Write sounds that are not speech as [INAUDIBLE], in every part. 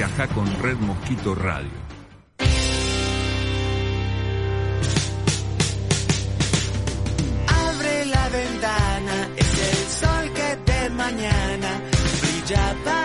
Viaja con Red Mosquito Radio. Abre la ventana, es el sol que de mañana brilla para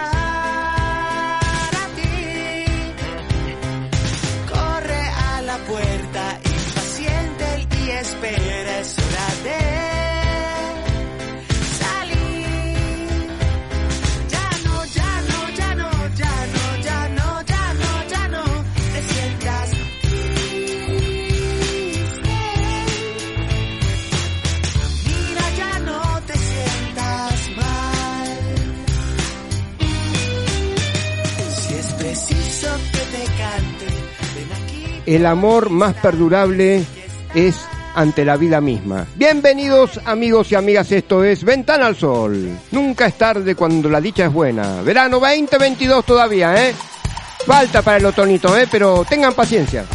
el amor más perdurable es ante la vida misma. Bienvenidos amigos y amigas, esto es Ventana al Sol. Nunca es tarde cuando la dicha es buena. Verano 2022 todavía, ¿eh? Falta para el otonito, ¿eh? Pero tengan paciencia.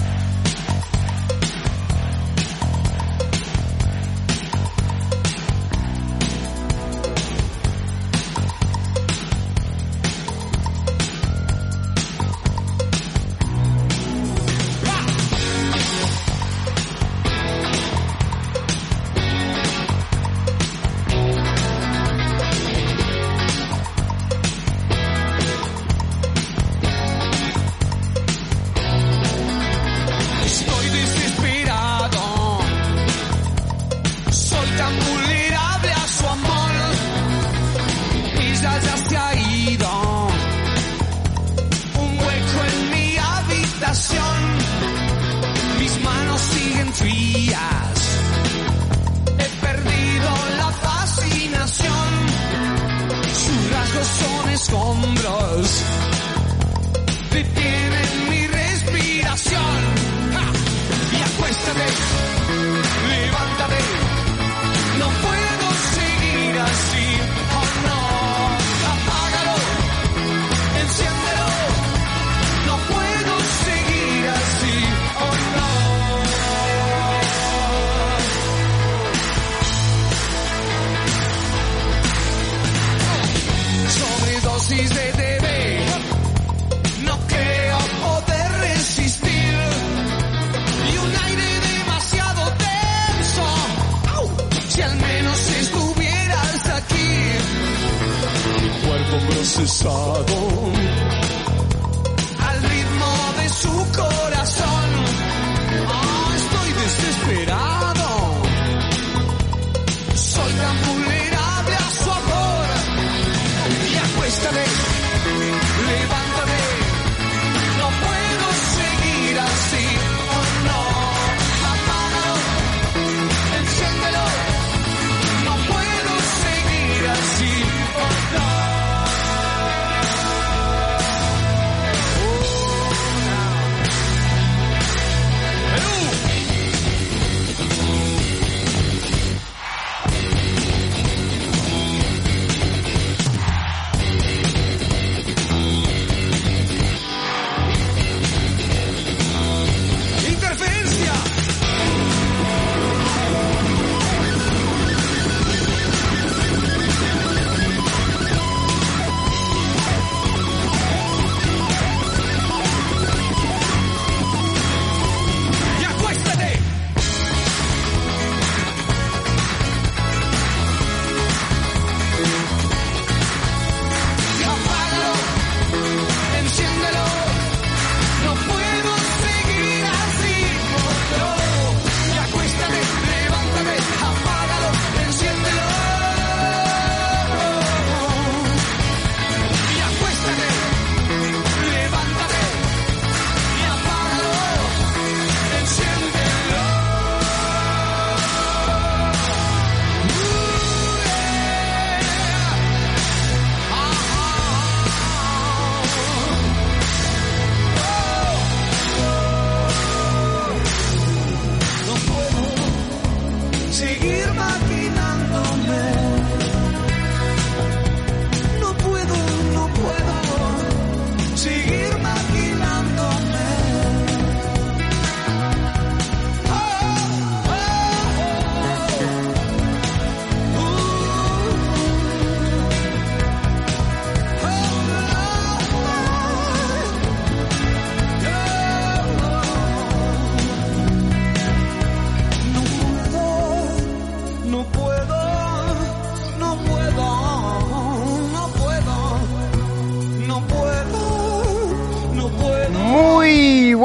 cesado al ritmo de su corazón.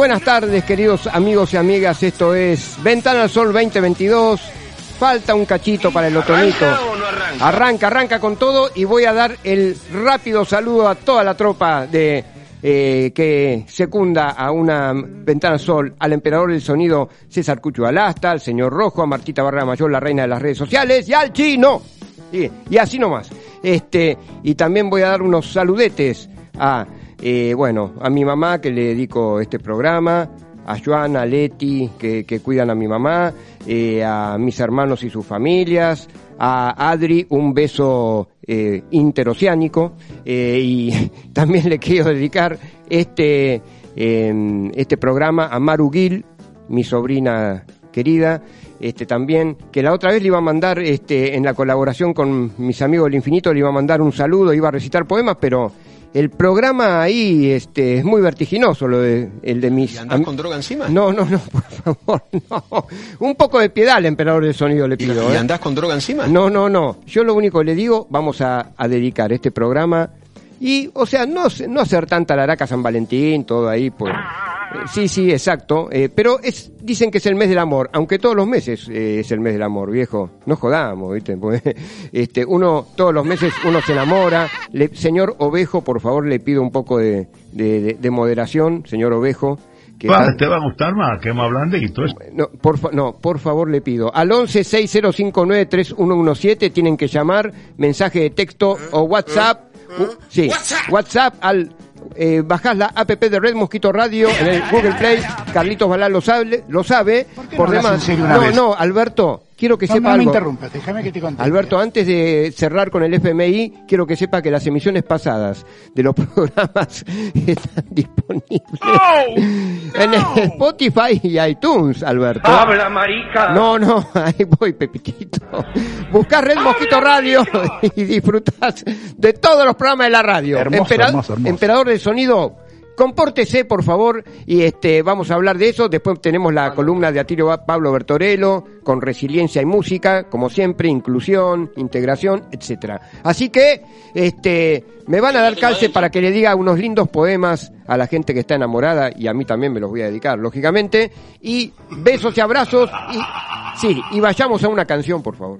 Buenas tardes, queridos amigos y amigas. Esto es Ventana al Sol 2022. Falta un cachito para el otonito. ¿Arranca o no arranca? Arranca, arranca con todo y voy a dar el rápido saludo a toda la tropa de eh, que secunda a una Ventana al Sol, al emperador del sonido César Cucho Alasta, al señor Rojo, a Martita Barra Mayor, la reina de las redes sociales, y al chino. Sí, y así nomás. Este, y también voy a dar unos saludetes a, eh, bueno, a mi mamá que le dedico este programa, a Joana, a Leti, que, que cuidan a mi mamá, eh, a mis hermanos y sus familias, a Adri, un beso eh, interoceánico, y [LAUGHS] también le quiero dedicar este, eh, este programa a Maru Gil, mi sobrina querida, este también, que la otra vez le iba a mandar, este, en la colaboración con mis amigos del infinito, le iba a mandar un saludo, iba a recitar poemas, pero el programa ahí este, es muy vertiginoso, lo de, el de mis... ¿Y andás con droga encima? No, no, no, por favor, [LAUGHS] no. Un poco de piedad al emperador del sonido le ¿Y, pido. y ¿eh? andás con droga encima? No, no, no. Yo lo único que le digo, vamos a, a dedicar este programa y, o sea, no, no hacer tanta laraca San Valentín, todo ahí, pues. eh, Sí, sí, exacto. eh, pero es, dicen que es el mes del amor, aunque todos los meses eh, es el mes del amor, viejo. No jodamos, ¿viste? [LAUGHS] Porque, este, uno, todos los meses uno se enamora. Le- señor Ovejo, por favor, le pido un poco de, de- de- de moderación, señor Ovejo. Que te va a gustar más, que más blandito. Es no, por, fa- no, por favor le pido. Al 11 6059 3117 tienen que llamar, mensaje de texto o WhatsApp. Uh, sí, WhatsApp al eh, bajás la app de Red Mosquito Radio en el Google Play. Carlitos Balá lo sabe, lo sabe. qué Por no demás, haces en serio una no, vez? no, Alberto, quiero que No, sepa no me interrumpas, déjame que te conté. Alberto, antes de cerrar con el FMI, quiero que sepa que las emisiones pasadas de los [LAUGHS] programas están disponibles en Spotify y iTunes, Alberto. ¡Habla, marica! No, no, [LAUGHS] ahí voy, Pepitito. Buscás Red Mosquito Radio [LAUGHS] y disfrutás de todos los programas de la radio. Hermoso, hermoso, hermoso. Emperador del sonido, compórtese, por favor, y este vamos a hablar de eso. Después tenemos la columna de Atilio Pablo Bertorello, con resiliencia y música, como siempre, inclusión, integración, etcétera. Así que, este, me van a dar calce para que le diga unos lindos poemas a la gente que está enamorada, y a mí también me los voy a dedicar, lógicamente. Y besos y abrazos, y, sí, y vayamos a una canción, por favor.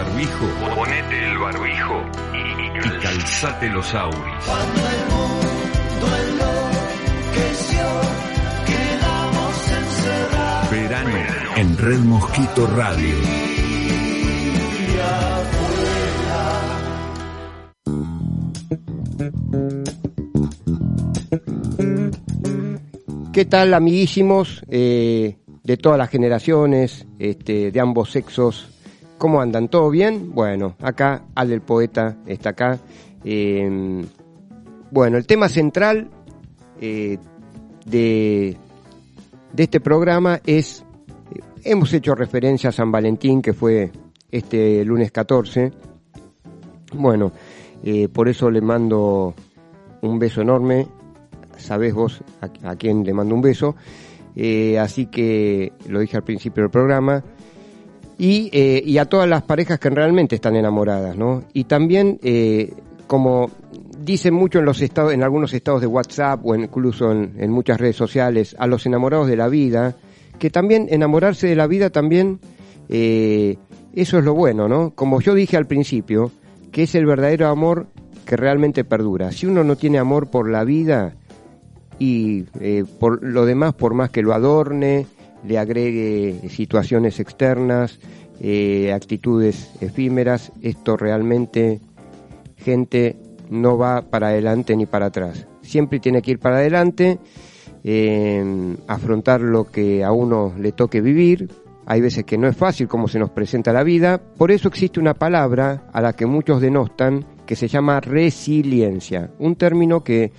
Barbijo. Ponete el barbijo. Y, y calzate los auris. Cuando el mundo enloqueció, quedamos encerrados. Verano en Red Mosquito Radio. ¿Qué tal, amiguísimos eh, de todas las generaciones, este, de ambos sexos? ¿Cómo andan? ¿Todo bien? Bueno, acá Al el Poeta está acá. Eh, bueno, el tema central eh, de, de este programa es, eh, hemos hecho referencia a San Valentín, que fue este lunes 14. Bueno, eh, por eso le mando un beso enorme. Sabés vos a, a quién le mando un beso. Eh, así que lo dije al principio del programa. Y, eh, y a todas las parejas que realmente están enamoradas, ¿no? Y también, eh, como dicen mucho en los estados, en algunos estados de WhatsApp o incluso en, muchas redes sociales, a los enamorados de la vida, que también enamorarse de la vida también, eh, eso es lo bueno, ¿no? Como yo dije al principio, que es el verdadero amor que realmente perdura. Si uno no tiene amor por la vida y eh, por lo demás, por más que lo adorne, le agregue situaciones externas, eh, actitudes efímeras, esto realmente, gente, no va para adelante ni para atrás. Siempre tiene que ir para adelante, eh, afrontar lo que a uno le toque vivir. Hay veces que no es fácil como se nos presenta la vida. Por eso existe una palabra a la que muchos denostan que se llama resiliencia. Un término que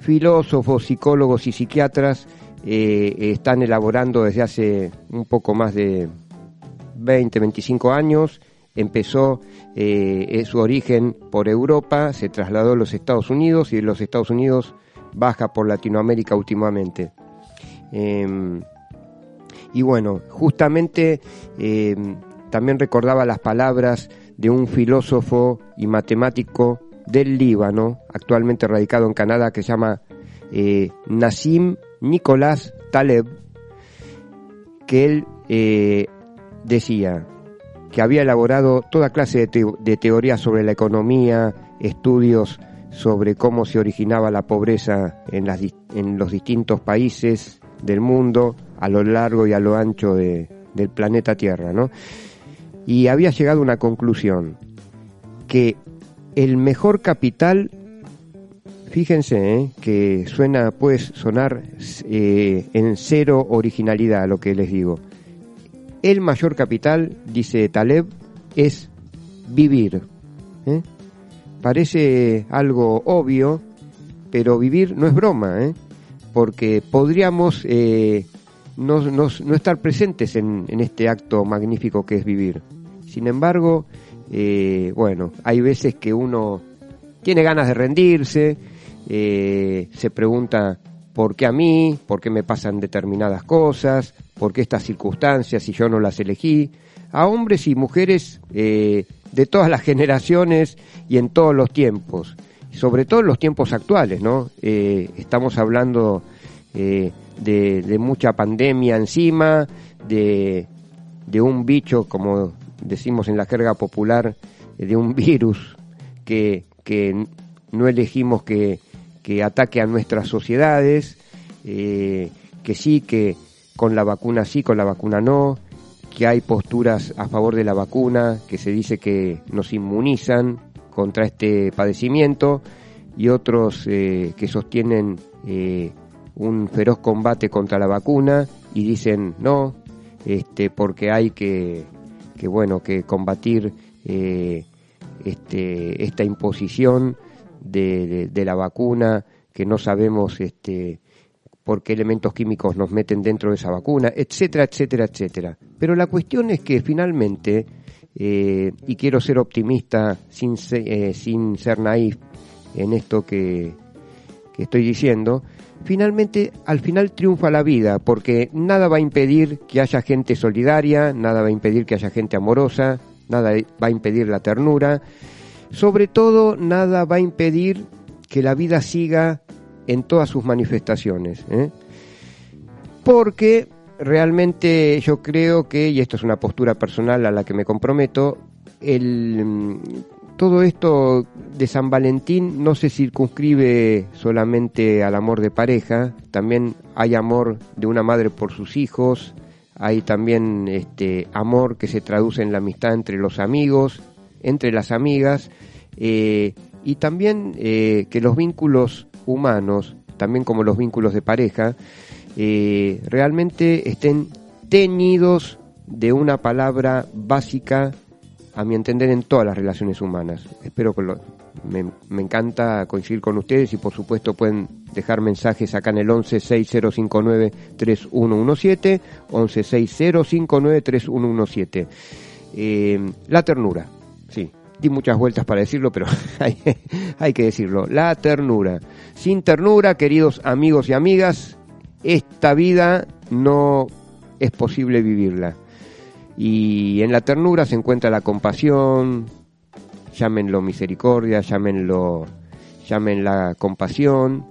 filósofos, psicólogos y psiquiatras eh, están elaborando desde hace un poco más de 20, 25 años. Empezó eh, su origen por Europa, se trasladó a los Estados Unidos y de los Estados Unidos baja por Latinoamérica últimamente. Eh, y bueno, justamente eh, también recordaba las palabras de un filósofo y matemático del Líbano, actualmente radicado en Canadá, que se llama eh, Nassim Nicolás Taleb, que él eh, decía que había elaborado toda clase de, te de teorías sobre la economía, estudios sobre cómo se originaba la pobreza en, las, los distintos países del mundo, a lo largo y a lo ancho de, del planeta Tierra, ¿no? Y había llegado a una conclusión, que el mejor capital, fíjense, ¿eh? que suena, puede sonar eh, en cero originalidad lo que les digo. El mayor capital, dice Taleb, es vivir. ¿eh? Parece algo obvio, pero vivir no es broma, porque podríamos no, no, no, estar presentes en, en, este acto magnífico que es vivir. Sin embargo, bueno, hay veces que uno tiene ganas de rendirse, eh, se pregunta por qué a mí, por qué me pasan determinadas cosas, por qué estas circunstancias si yo no las elegí. A hombres y mujeres eh, de todas las [LAUGHS] generaciones y en todos los tiempos, sobre todo en los tiempos actuales, ¿no? Eh, estamos hablando de, de, mucha pandemia encima, de, de, un bicho, como decimos en la jerga popular, de un virus que, que no elegimos que, que, ataque a nuestras sociedades, eh, que sí, que con la vacuna sí, con la vacuna no, que hay posturas a favor de la vacuna, que se dice que nos inmunizan contra este padecimiento, y otros eh, que sostienen eh, un feroz combate contra la vacuna y dicen no, este, porque hay que, que bueno, que combatir eh, este, esta imposición de, la vacuna, que no sabemos este, por qué elementos químicos nos meten dentro de esa vacuna, etcétera, etcétera, etcétera. Pero la cuestión es que finalmente, eh, y quiero ser optimista sin, eh, sin ser naif en esto que, que estoy diciendo, finalmente al final triunfa la vida, porque nada va a impedir que haya gente solidaria, nada va a impedir que haya gente amorosa, nada va a impedir la ternura, sobre todo nada va a impedir que la vida siga en todas sus manifestaciones. ¿eh? Porque realmente yo creo que, y esto es una postura personal a la que me comprometo, el, mm, todo esto de San Valentín no se circunscribe solamente al amor de pareja, también hay amor de una madre por sus hijos, hay también este amor que se traduce en la amistad entre los amigos, entre las amigas, eh, y también eh, que los vínculos humanos, también como los vínculos de pareja, eh, realmente estén teñidos de una palabra básica, a mi entender, en todas las relaciones humanas. Espero que me encanta coincidir con ustedes y por supuesto pueden dejar mensajes acá en el 11 6059 3117, 11 6059 3117. Eh, la ternura, sí, di muchas vueltas para decirlo, pero [LAUGHS] hay, que decirlo. La ternura. Sin ternura, queridos amigos y amigas, esta vida no es posible vivirla. Y en la ternura se encuentra la compasión, llámenlo misericordia, llámenlo, llámenla compasión,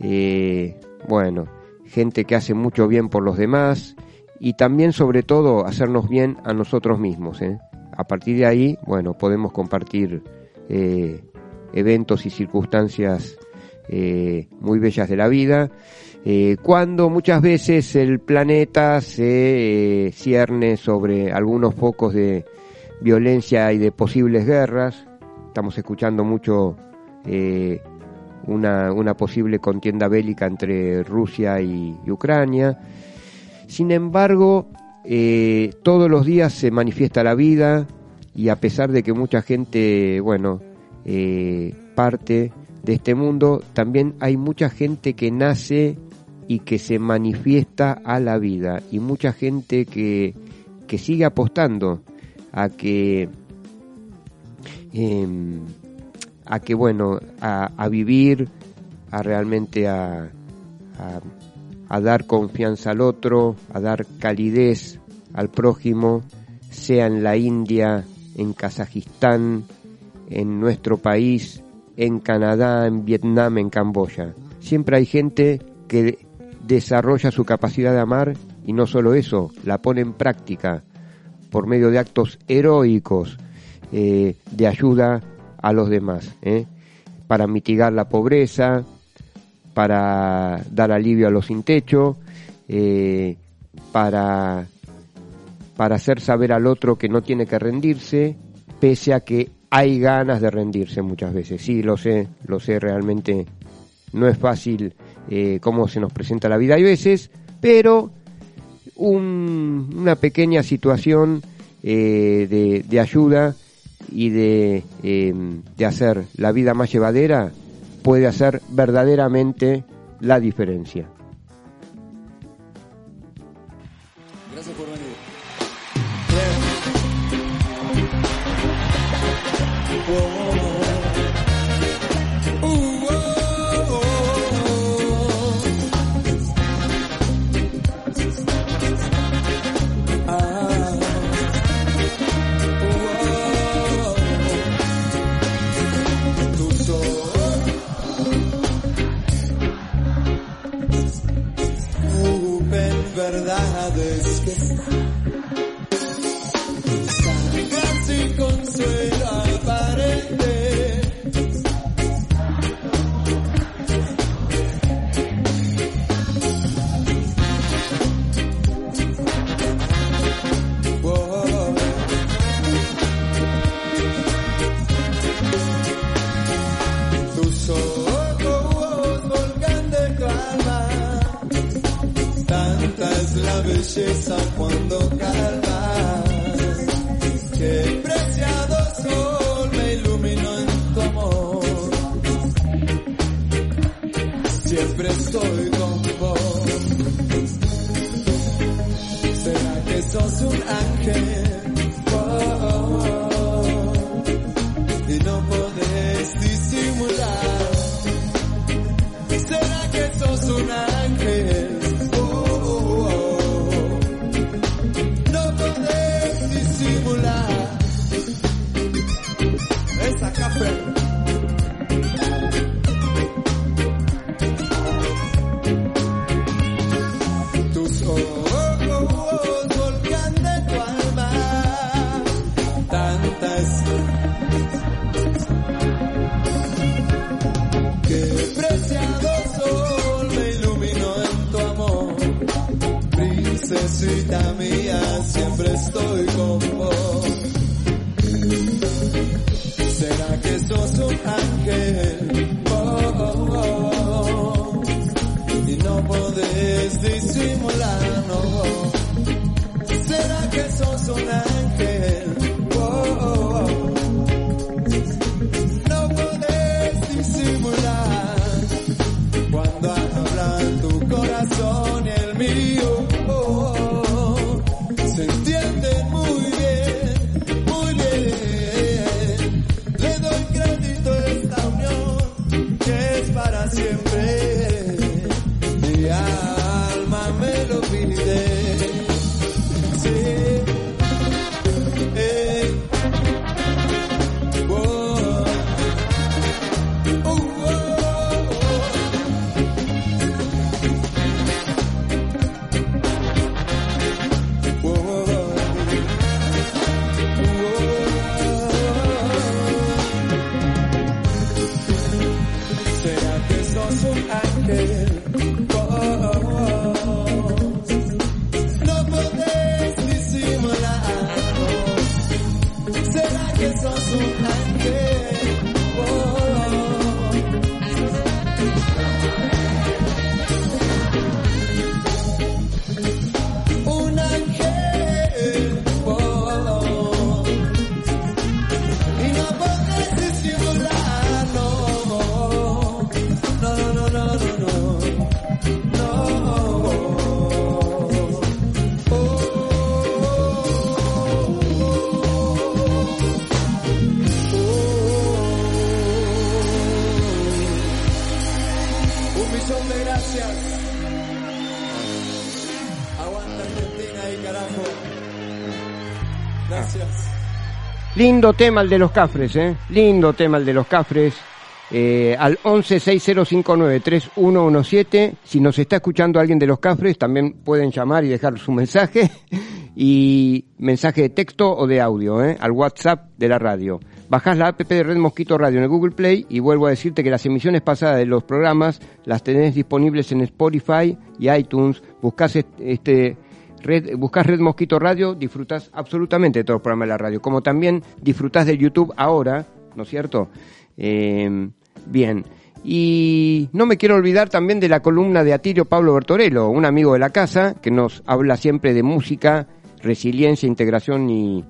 eh, bueno, gente que hace mucho bien por los demás y también sobre todo hacernos bien a nosotros mismos. ¿eh? A partir de ahí, bueno, podemos compartir eh, eventos y circunstancias eh, muy bellas de la vida, eh, cuando muchas veces el planeta se cierne sobre algunos focos de violencia y de posibles guerras. Estamos escuchando mucho una, posible contienda bélica entre Rusia y Ucrania. Sin embargo, eh, todos los días se manifiesta la vida y a pesar de que mucha gente, bueno, eh, parte de este mundo, también hay mucha gente que nace y que se manifiesta a la vida y mucha gente que, que sigue apostando a que em, a que bueno a, a vivir a realmente a, a, a dar confianza al otro a dar calidez al prójimo sea en la India en Kazajistán en nuestro país en Canadá en Vietnam en Camboya siempre hay gente que desarrolla su capacidad de amar y no solo eso, la pone en práctica por medio de actos heroicos eh, de ayuda a los demás, ¿eh? para mitigar la pobreza, para dar alivio a los sin techo, eh, para, para hacer saber al otro que no tiene que rendirse, pese a que hay ganas de rendirse muchas veces. Sí, lo sé, lo sé, realmente no es fácil eh, cómo se nos presenta la vida hay veces, pero un- una pequeña situación eh, de, ayuda y de, eh, de hacer la vida más llevadera puede hacer verdaderamente la diferencia. Tanta es la belleza cuando calmas. Qué preciado sol me iluminó en tu amor. Siempre estoy con vos. ¿Será que sos un ángel? Lindo tema el de los cafres, ¿eh? Lindo tema el de los cafres. Eh, al 1160593117, si nos está escuchando alguien de los cafres, también pueden llamar y dejar su mensaje, [LAUGHS] y mensaje de texto o de audio, ¿eh? al WhatsApp de la radio. Bajás la app de Red Mosquito Radio en el Google Play y vuelvo a decirte que las emisiones pasadas de los programas las tenés disponibles en Spotify y iTunes. Buscás est- este, Red, buscas Red Mosquito Radio, disfrutás absolutamente de todos los programas de la radio, como también disfrutás de YouTube ahora, ¿no es cierto? Eh, bien. Y no me quiero olvidar también de la columna de Atilio Pablo Bertorello, un amigo de la casa que nos habla siempre de música, resiliencia, integración y,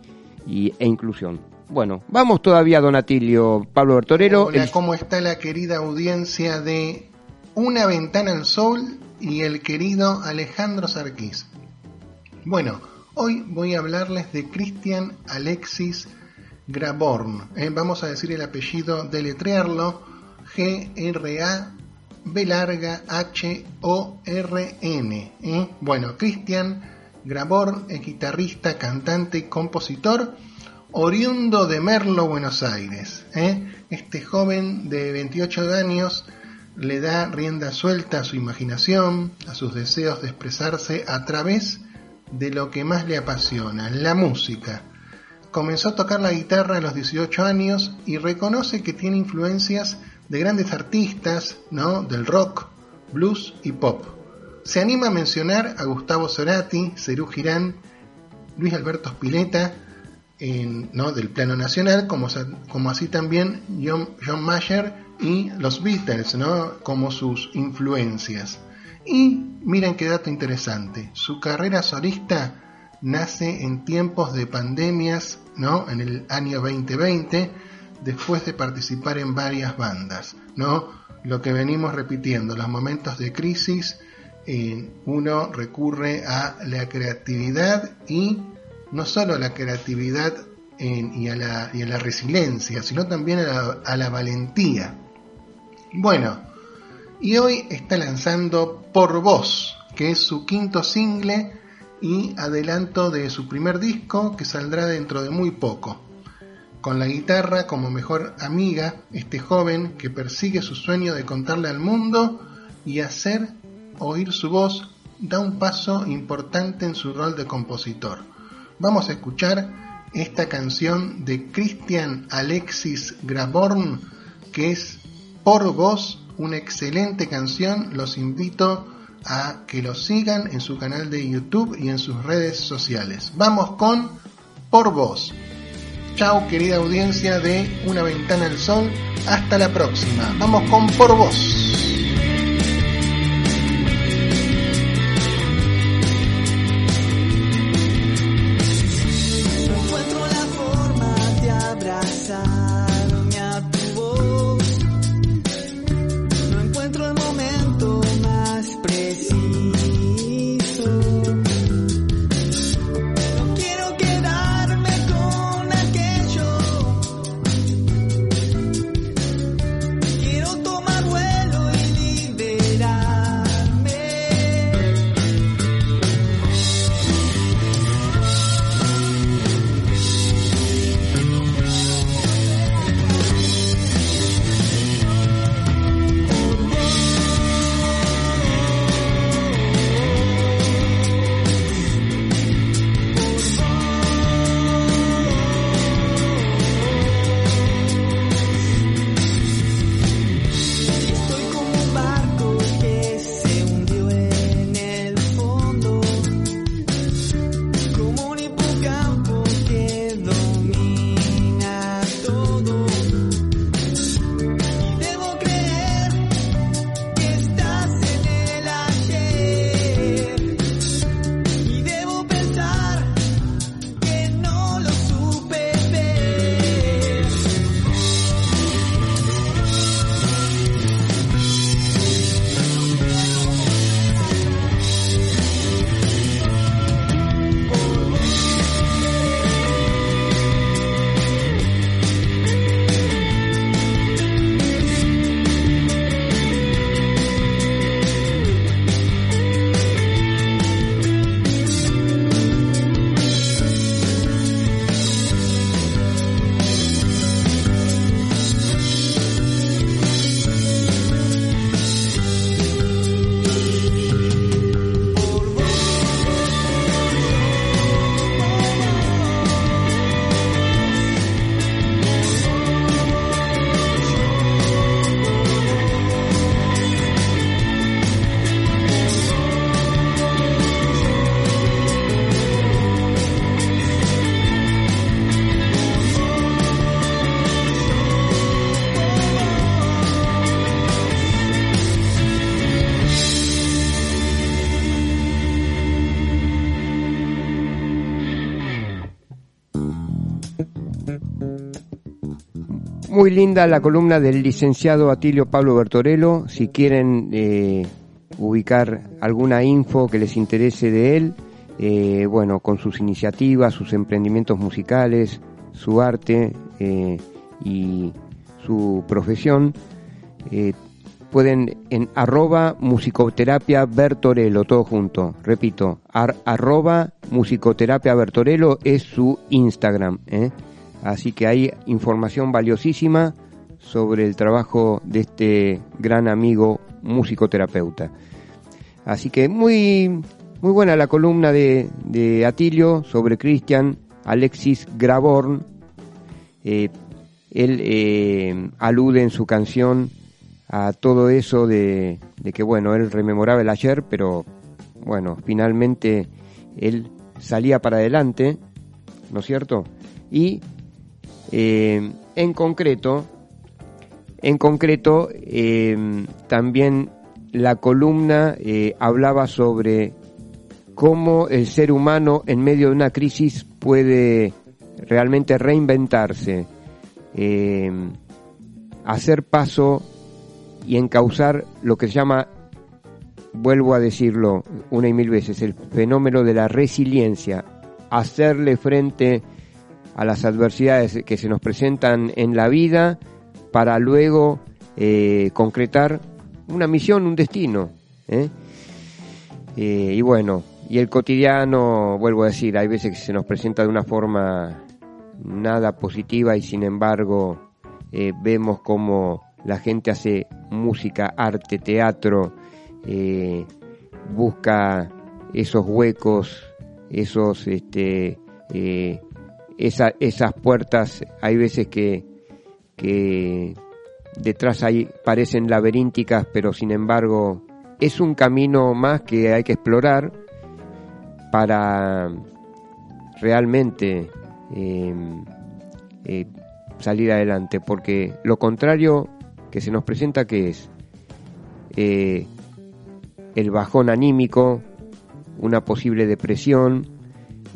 y- e inclusión. Bueno, vamos todavía, don Atilio Pablo Bertorello. Hola, El- ¿cómo está la querida audiencia de Una Ventana al Sol y el querido Alejandro Sarquís? Bueno, hoy voy a hablarles de Christian Alexis Graborn. Eh, vamos a decir el apellido, deletrearlo, G-R-A B larga H-O-R-N. ¿eh? Bueno, Christian Graborn es guitarrista, cantante y compositor oriundo de Merlo, Buenos Aires. ¿eh? Este joven de 28 años le da rienda suelta a su imaginación, a sus deseos de expresarse a través de lo que más le apasiona, la música. Comenzó a tocar la guitarra a los 18 años y reconoce que tiene influencias de grandes artistas, ¿no? Del rock, blues y pop. Se anima a mencionar a Gustavo Cerati, Cerú Girán, Luis Alberto Spinetta, en- ¿no? del plano nacional, como, como así también John, John Mayer y los Beatles, ¿no? como sus influencias. Y miren qué dato interesante, su carrera solista nace en tiempos de pandemias, ¿no? en el año 2020, después de participar en varias bandas, ¿no? Lo que venimos repitiendo, los momentos de crisis, uno recurre a la creatividad y no solo a la creatividad en- y, a la, y a la resiliencia, sino también a la, a la valentía. Bueno, y hoy está lanzando Por Voz, que es su quinto single y adelanto de su primer disco que saldrá dentro de muy poco. Con la guitarra como mejor amiga, este joven que persigue su sueño de contarle al mundo y hacer oír su voz da un paso importante en su rol de compositor. Vamos a escuchar esta canción de Christian Alexis Graborn, que es Por Voz, una excelente canción. Los invito a que lo sigan en su canal de YouTube y en sus redes sociales. Vamos con Por Voz. Chao, querida audiencia de Una Ventana al Sol. Hasta la próxima. Vamos con Por Vos. Muy linda la columna del licenciado Atilio Pablo Bertorello. Si quieren eh, ubicar alguna info que les interese de él, eh, bueno, con sus iniciativas, sus emprendimientos musicales, su arte eh, y su profesión, pueden en arroba musicoterapia Bertorello, todo junto. Repito, ar- arroba musicoterapia Bertorello es su Instagram. ¿eh? Así que hay información valiosísima sobre el trabajo de este gran amigo musicoterapeuta. Así que muy, muy buena la columna de, de Atilio sobre Christian Alexis Graborn. Eh, él eh, alude en su canción a todo eso de, de que, bueno, él rememoraba el ayer, pero bueno, finalmente él salía para adelante, ¿no es cierto? Y eh, en concreto, en concreto, eh, también la columna eh, hablaba sobre cómo el ser humano en medio de una crisis puede realmente reinventarse, hacer paso y encauzar lo que se llama, vuelvo a decirlo una y mil veces, el fenómeno de la resiliencia, hacerle frente a las adversidades que se nos presentan en la vida para luego eh, concretar una misión, un destino. ¿eh? Eh, y bueno, y el cotidiano, vuelvo a decir, hay veces que se nos presenta de una forma nada positiva y sin embargo vemos como la gente hace música, arte, teatro, busca esos huecos, esos, este, esa- esas puertas, hay veces que, que detrás ahí parecen laberínticas, pero sin embargo es un camino más que hay que explorar para realmente eh, eh, salir adelante, porque lo contrario que se nos presenta que es eh, el bajón anímico, una posible depresión,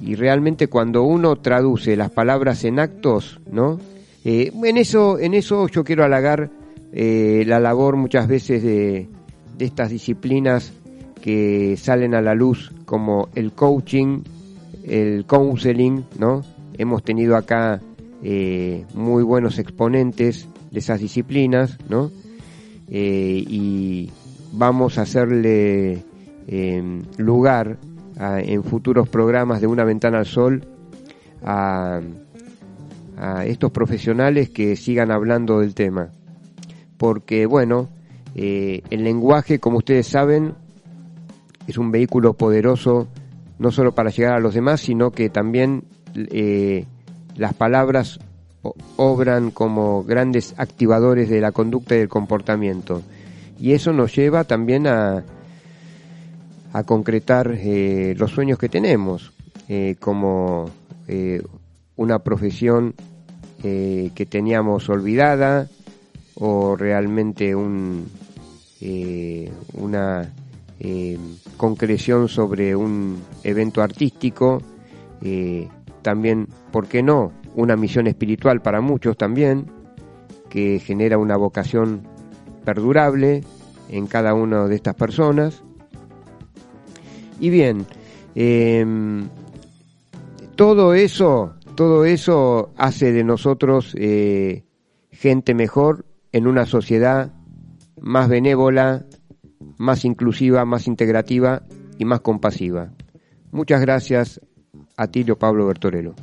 y realmente cuando uno traduce las palabras en actos, ¿no? Eh, en eso, en eso yo quiero halagar eh, la labor muchas veces de, de estas disciplinas que salen a la luz como el coaching, el counseling, ¿no? Hemos tenido acá eh, muy buenos exponentes de esas disciplinas, ¿no? Y vamos a hacerle lugar en futuros programas de Una Ventana al Sol a, a estos profesionales que sigan hablando del tema. Porque, bueno, eh, el lenguaje, como ustedes saben, es un vehículo poderoso no solo para llegar a los demás, sino que también eh, las palabras obran como grandes activadores de la conducta y del comportamiento. Y eso nos lleva también a, a concretar eh, los sueños que tenemos, eh, como eh, una profesión que teníamos olvidada o realmente un, una concreción sobre un evento artístico, también, ¿por qué no? Una misión espiritual para muchos también, que genera una vocación perdurable en cada una de estas personas. Y bien, em, todo eso, todo eso hace de nosotros eh, gente mejor en una sociedad más benévola, más inclusiva, más integrativa y más compasiva. Muchas gracias a Tilio Pablo Bertorello.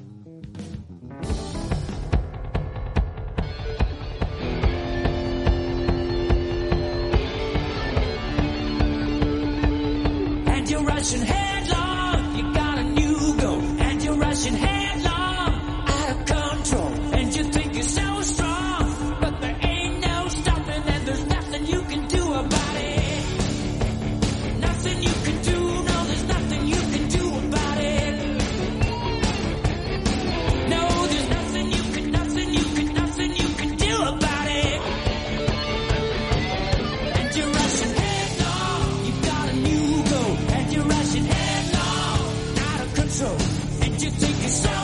so, and you think it's so.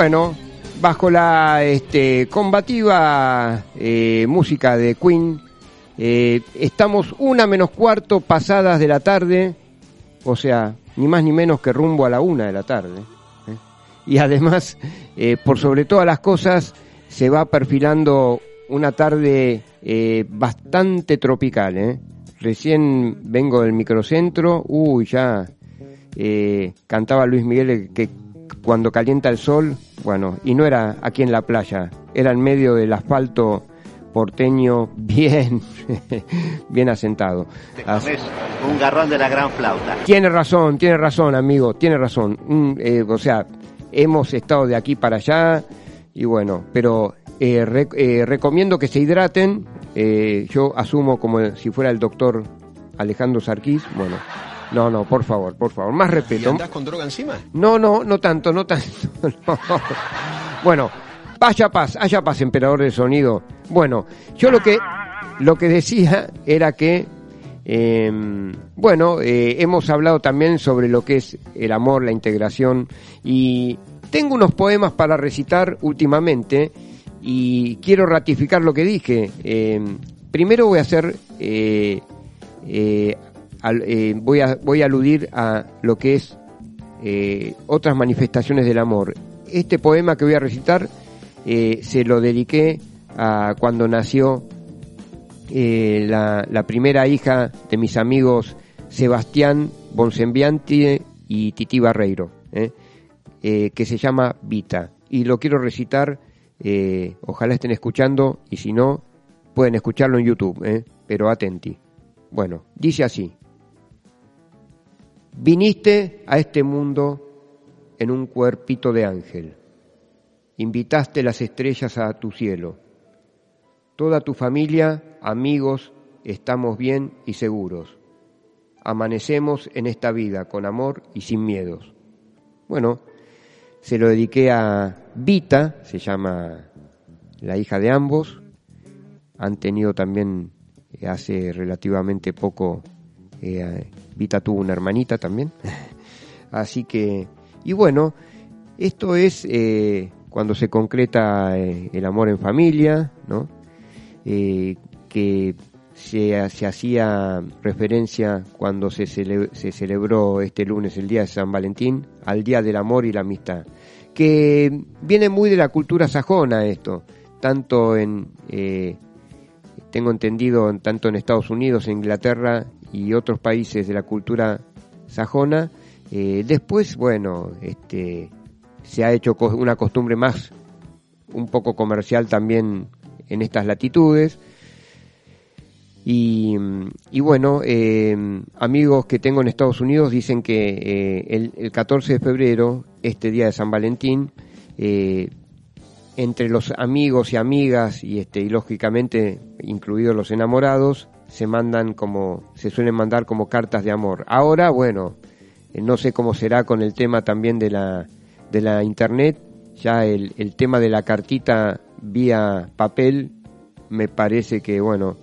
Bueno, bajo la este, combativa eh, música de Queen, eh, estamos una menos cuarto pasadas de la tarde, o sea, ni más ni menos que rumbo a la una de la tarde. ¿eh? Y además, por sobre todas las cosas, se va perfilando una tarde bastante tropical. Recién vengo del microcentro, uy, ya cantaba Luis Miguel que cuando calienta el sol, bueno, y no era aquí en la playa, era en medio del asfalto porteño [LAUGHS] bien, bien asentado. Así- un garrón de la gran flauta. tiene razón, tiene razón, amigo, tiene razón. Mm, eh, o sea, hemos estado de aquí para allá y bueno, pero eh, re- eh, recomiendo que se hidraten. Yo asumo como si fuera el doctor Alejandro Sarquís. Bueno, no, no, por favor, por favor, más ¿Y respeto. andás con droga encima? No, no, no tanto, no tanto. [LAUGHS] no. Bueno, vaya paz, haya paz, emperador del sonido. Bueno, yo lo que lo que decía era que eh, bueno, eh, hemos hablado también sobre lo que es el amor, la integración y tengo unos poemas para recitar últimamente y quiero ratificar lo que dije. Eh, primero voy a hacer eh, eh, eh, voy a voy a aludir a lo que es eh, otras manifestaciones del amor. Este poema que voy a recitar eh, se lo dediqué a cuando nació la, la primera hija de mis amigos Sebastián Bonsembianti y Titi Barreiro, que se llama Vita. Y lo quiero recitar, ojalá estén escuchando, y si no, pueden escucharlo en YouTube, pero atenti. Bueno, dice así. Viniste a este mundo en un cuerpito de ángel. Invitaste las estrellas a tu cielo. Toda tu familia, amigos, estamos bien y seguros. Amanecemos en esta vida con amor y sin miedos. Bueno, se lo dediqué a Vita, se llama la hija de ambos. Han tenido también eh, hace relativamente poco, eh, Vita tuvo una hermanita también. [LAUGHS] Así que, y bueno, esto es eh, cuando se concreta eh, el amor en familia, ¿no? Eh, que se, hacía referencia cuando se, se celebró este lunes, el día de San Valentín, al Día del Amor y la Amistad, que viene muy de la cultura sajona esto, tanto en, eh, tengo entendido, en- tanto en Estados Unidos, en Inglaterra y otros países de la cultura sajona. Eh, después, bueno, este, se ha hecho una costumbre más, un poco comercial también en estas latitudes. Y, y bueno, eh, amigos que tengo en Estados Unidos dicen que eh, el, el 14 de febrero, este día de San Valentín, entre los amigos y amigas y este y lógicamente incluidos los enamorados se mandan como se suelen mandar como cartas de amor. Ahora, bueno, eh, no sé cómo será con el tema también de la de la internet, ya el, el tema de la cartita vía papel me parece que bueno,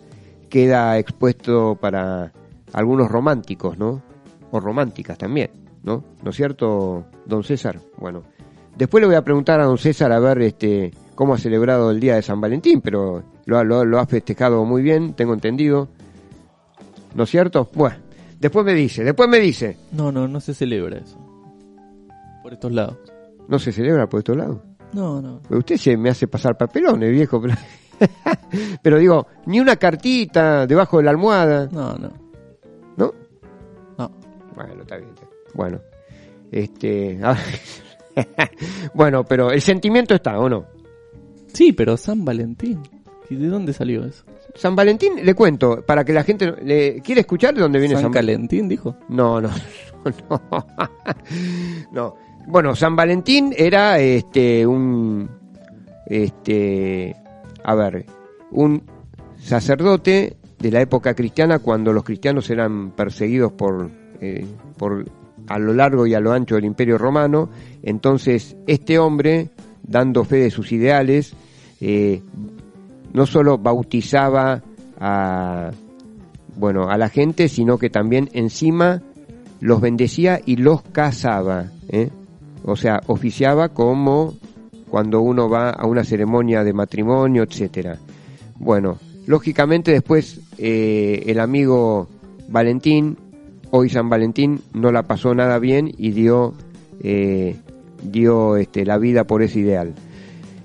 queda expuesto para algunos románticos, ¿no? O románticas también, ¿no? ¿No es cierto, don César? Bueno, después le voy a preguntar a don César a ver este cómo ha celebrado el día de San Valentín, pero lo, lo, lo ha festejado muy bien, tengo entendido. ¿No es cierto? Bueno, después me dice, después me dice. No, no, no se celebra eso. Por estos lados. ¿No se celebra por estos lados? No, no. Usted se me hace pasar papelones, viejo. Pero, [LAUGHS] pero digo, ni una cartita debajo de la almohada. No, no. ¿No? No. Bueno, está bien. Bueno, este. [LAUGHS] bueno, pero el sentimiento está, ¿o no? Sí, pero San Valentín. ¿Y de dónde salió eso? San Valentín, le cuento, para que la gente. Le, ¿Quiere escuchar de dónde viene San San Valentín? Dijo. No, no, [LAUGHS] no. no. Bueno, San Valentín era este un este a ver, un sacerdote de la época cristiana cuando los cristianos eran perseguidos por eh, por a lo largo y a lo ancho del Imperio Romano, entonces este hombre dando fe de sus ideales eh, no solo bautizaba a bueno, a la gente, sino que también encima los bendecía y los casaba, ¿eh? o sea, oficiaba como cuando uno va a una ceremonia de matrimonio, etcétera. Bueno, lógicamente después eh, el amigo Valentín, hoy San Valentín, no la pasó nada bien y dio, eh, dio este, la vida por ese ideal.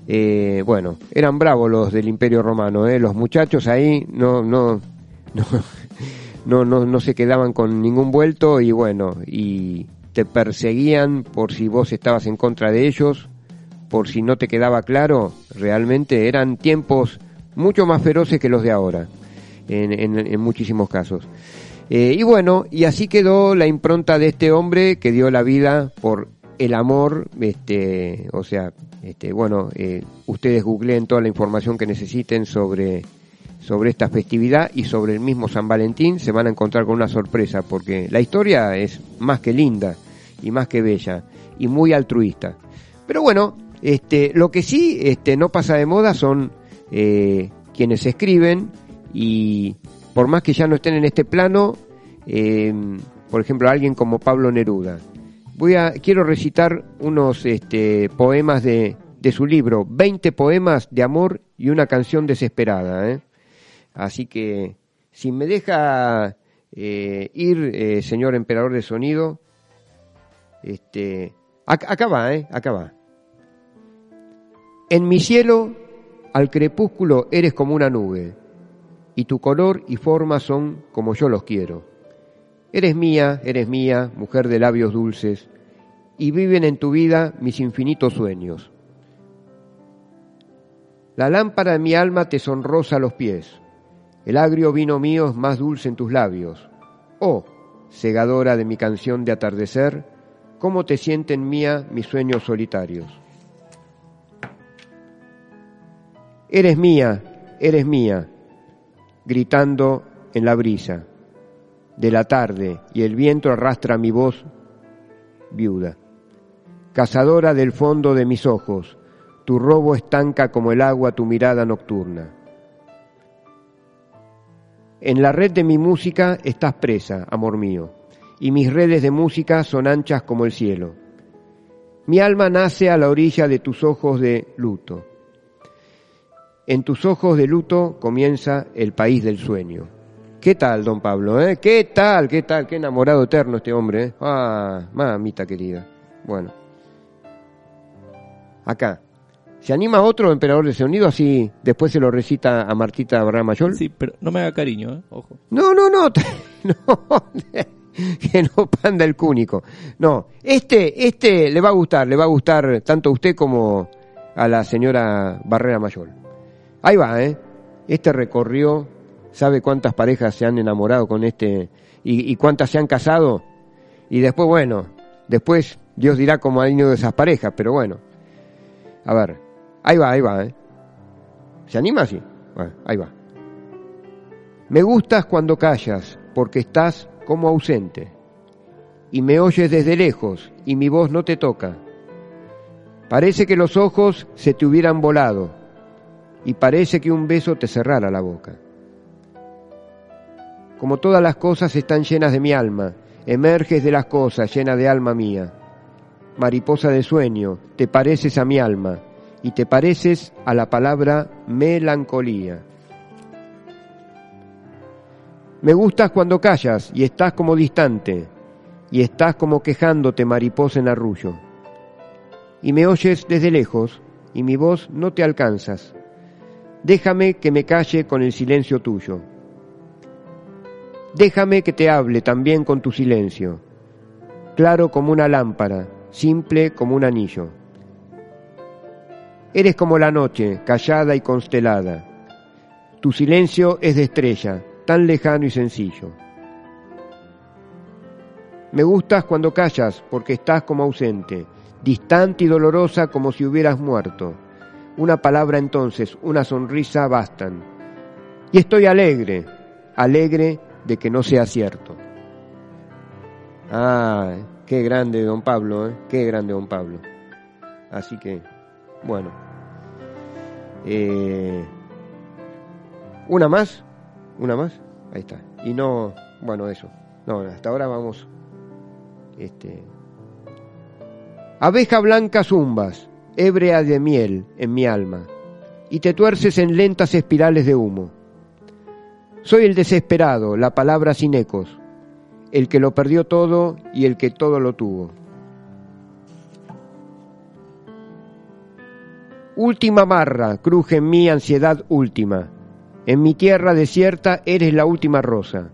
Eh, bueno, eran bravos los del Imperio Romano, ¿eh? los muchachos ahí no, no, [LAUGHS] no, no, no, no se quedaban con ningún vuelto y bueno, y te perseguían por si vos estabas en contra de ellos, por si no te quedaba claro, realmente eran tiempos mucho más feroces que los de ahora, en, en- en muchísimos casos. Eh, y bueno, y así quedó la impronta de este hombre que dio la vida por el amor, este, o sea, este, bueno, eh, ustedes googleen toda la información que necesiten sobre, sobre esta festividad y sobre el mismo San Valentín, se van a encontrar con una sorpresa, porque la historia es más que linda y más que bella y muy altruista. Pero bueno, este, lo que sí este, no pasa de moda son eh, quienes escriben y por más que ya no estén en este plano, eh, por ejemplo, alguien como Pablo Neruda. Voy a, quiero recitar unos este, poemas de, de su libro, 20 poemas de amor y una canción desesperada. ¿eh? Así que, si me deja eh, ir, eh, señor emperador de sonido, este, ac- acá va, ¿eh? acá va. En mi cielo, al crepúsculo eres como una nube, y tu color y forma son como yo los quiero. Eres mía, eres mía, mujer de labios dulces, y viven en tu vida mis infinitos sueños. La lámpara de mi alma te sonrosa los pies, el agrio vino mío es más dulce en tus labios. Oh, segadora de mi canción de atardecer, cómo te sienten mía mis sueños solitarios. Eres mía, eres mía, gritando en la brisa de la tarde y el viento arrastra mi voz viuda. Cazadora del fondo de mis ojos, tu robo estanca como el agua tu mirada nocturna. En la red de mi música estás presa, amor mío, y mis redes de música son anchas como el cielo. Mi alma nace a la orilla de tus ojos de luto. En tus ojos de luto comienza el país del sueño. ¿Qué tal, don Pablo? Eh? ¿Qué tal? ¿Qué tal? Qué enamorado eterno este hombre. eh? Ah, mamita querida. Bueno. Acá. ¿Se anima otro emperador de sonido así después se lo recita a Martita Barra Mayor? Sí, pero no me haga cariño, ¿eh? Ojo. No, no, no. [LAUGHS] no que no panda el cúnico. No, este, este le va a gustar, le va a gustar tanto a usted como a la señora Barrera Mayor. Ahí va, ¿eh? Este recorrió, ¿sabe cuántas parejas se han enamorado con este y, cuántas se han casado? Y después, bueno, después Dios dirá cómo ha ido de esas parejas, pero bueno. A ver, ahí va, ahí va, ¿eh? ¿Se anima así? Bueno, ahí va. Me gustas cuando callas, porque estás como ausente, y me oyes desde lejos, y mi voz no te toca. Parece que los ojos se te hubieran volado, y parece que un beso te cerrara la boca. Como todas las cosas están llenas de mi alma, emerges de las cosas llena de alma mía. Mariposa de sueño, te pareces a mi alma, y te pareces a la palabra melancolía. Me gustas cuando callas y estás como distante, y estás como quejándote mariposa en arrullo. Y me oyes desde lejos, y mi voz no te alcanzas. Déjame que me calle con el silencio tuyo. Déjame que te hable también con tu silencio, claro como una lámpara, simple como un anillo. Eres como la noche, callada y constelada. Tu silencio es de estrella, tan lejano y sencillo. Me gustas cuando callas porque estás como ausente, distante y dolorosa como si hubieras muerto. Una palabra entonces, una sonrisa bastan. Y estoy alegre, alegre de que no sea cierto. Ah, qué grande don Pablo, ¿eh? qué grande don Pablo. Así que, bueno. Eh, una más, una más, ahí está. Y no, bueno, eso. No, hasta ahora vamos. Este. Abeja blanca zumbas, ébrea de miel en mi alma, y te tuerces en lentas espirales de humo. Soy el desesperado, la palabra sin ecos, el que lo perdió todo y el que todo lo tuvo. Última marra, cruje en mí ansiedad última. En mi tierra desierta eres la última rosa.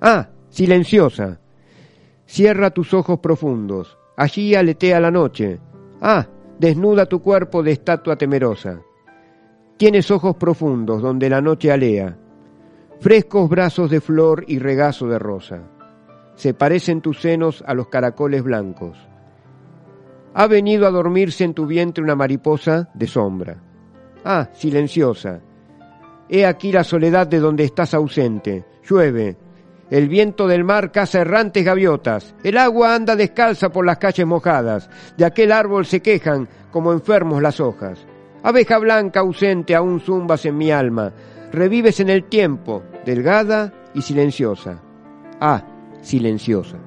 Ah, silenciosa. Cierra tus ojos profundos. Allí aletea la noche. Ah, desnuda tu cuerpo de estatua temerosa. Tienes ojos profundos donde la noche alea. Frescos brazos de flor y regazo de rosa. Se parecen tus senos a los caracoles blancos. Ha venido a dormirse en tu vientre una mariposa de sombra. Ah, silenciosa. He aquí la soledad de donde estás ausente. Llueve. El viento del mar caza errantes gaviotas. El agua anda descalza por las calles mojadas. De aquel árbol se quejan como enfermos las hojas. Abeja blanca ausente aún zumbas en mi alma. Revives en el tiempo, delgada y silenciosa. Ah, silenciosa.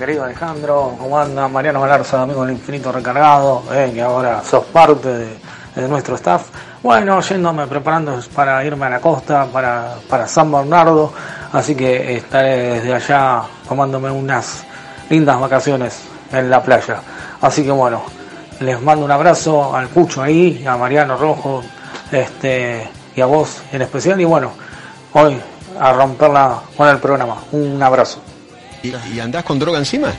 Querido Alejandro, ¿cómo anda? Mariano Galarza, amigo del infinito recargado, eh, que ahora sos parte de, nuestro staff. Bueno, yéndome preparando para irme a la costa, para, para San Bernardo, así que estaré desde allá tomándome unas lindas vacaciones en la playa. Así que bueno, les mando un abrazo al Pucho ahí, a Mariano Rojo, este, y a vos en especial, y bueno, hoy a romperla con el programa. Un abrazo. ¿Y, y andás con droga encima?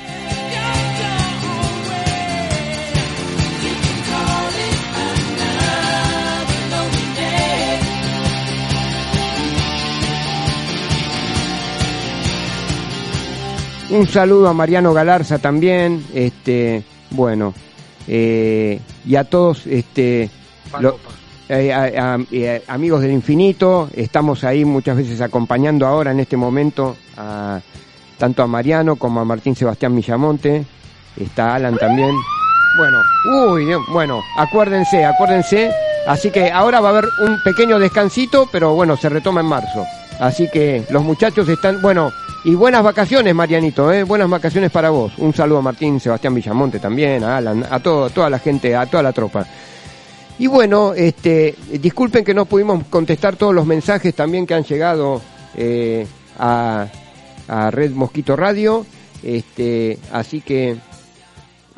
Un saludo a Mariano Galarza también, este, bueno, eh, y a todos, este, lo- eh, a- a- eh, amigos del infinito, estamos ahí muchas veces acompañando ahora en este momento a tanto a Mariano como a Martín Sebastián Millamonte, está Alan también. Bueno, uy, Dios, bueno, acuérdense, acuérdense, así que ahora va a haber un pequeño descansito, pero bueno, se retoma en marzo. Así que los muchachos están, bueno, y buenas vacaciones, Marianito, ¿eh? buenas vacaciones para vos. Un saludo a Martín Sebastián Villamonte también, a Alan, a todo, toda la gente, a toda la tropa. Y bueno, este, disculpen que no pudimos contestar todos los mensajes también que han llegado eh, a, a Red Mosquito Radio. Este, así que,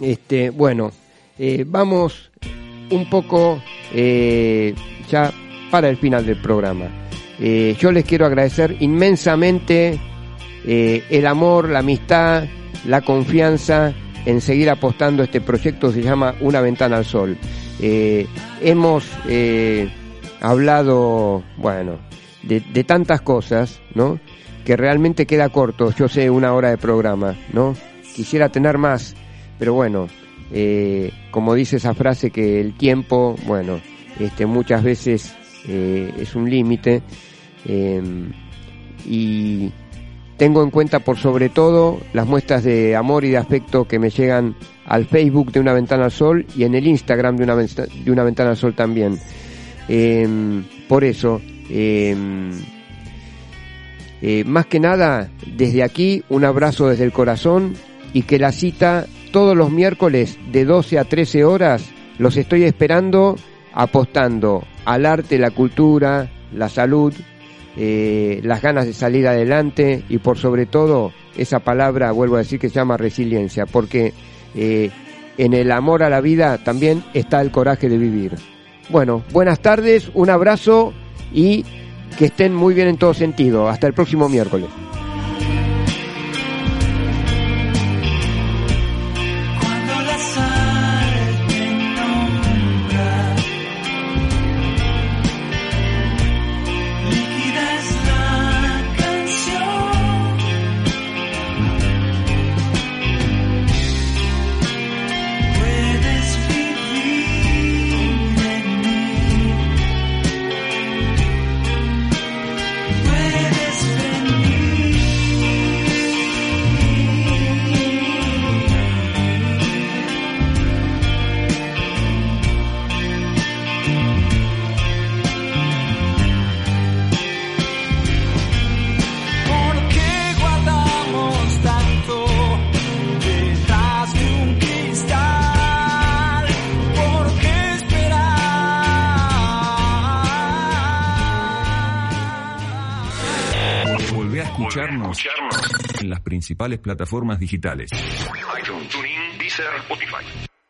este, bueno, eh, vamos un poco eh, ya para el final del programa. Eh, yo les quiero agradecer inmensamente el amor, la amistad, la confianza en seguir apostando este proyecto se llama Una Ventana al Sol. hemos hablado, bueno, de, de tantas cosas, ¿no? Que realmente queda corto, yo sé, una hora de programa, ¿no? Quisiera tener más, pero bueno, eh, como dice esa frase que el tiempo, bueno, este, muchas veces eh, es un límite eh, y tengo en cuenta por sobre todo las muestras de amor y de afecto que me llegan al Facebook de Una Ventana al Sol y en el Instagram de Una, Venta- de una Ventana al Sol también. Eh, por eso, eh, más que nada, desde aquí, un abrazo desde el corazón y que la cita todos los miércoles de 12 a 13 horas los estoy esperando apostando al arte, la cultura, la salud, eh, las ganas de salir adelante y por sobre todo esa palabra, vuelvo a decir, que se llama resiliencia, porque eh, en el amor a la vida también está el coraje de vivir. Bueno, buenas tardes, un abrazo y que estén muy bien en todo sentido. Hasta el próximo miércoles. Principales plataformas digitales.